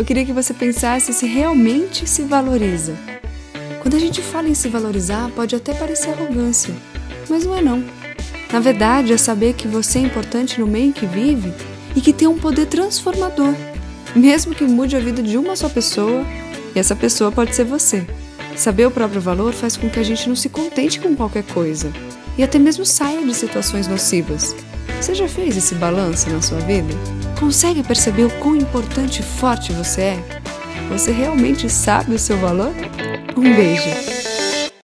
eu queria que você pensasse se realmente se valoriza. Quando a gente fala em se valorizar, pode até parecer arrogância, mas não é não. Na verdade, é saber que você é importante no meio em que vive e que tem um poder transformador, mesmo que mude a vida de uma só pessoa, e essa pessoa pode ser você. Saber o próprio valor faz com que a gente não se contente com qualquer coisa e até mesmo saia de situações nocivas. Você já fez esse balanço na sua vida? Consegue perceber o quão importante e forte você é? Você realmente sabe o seu valor? Um beijo!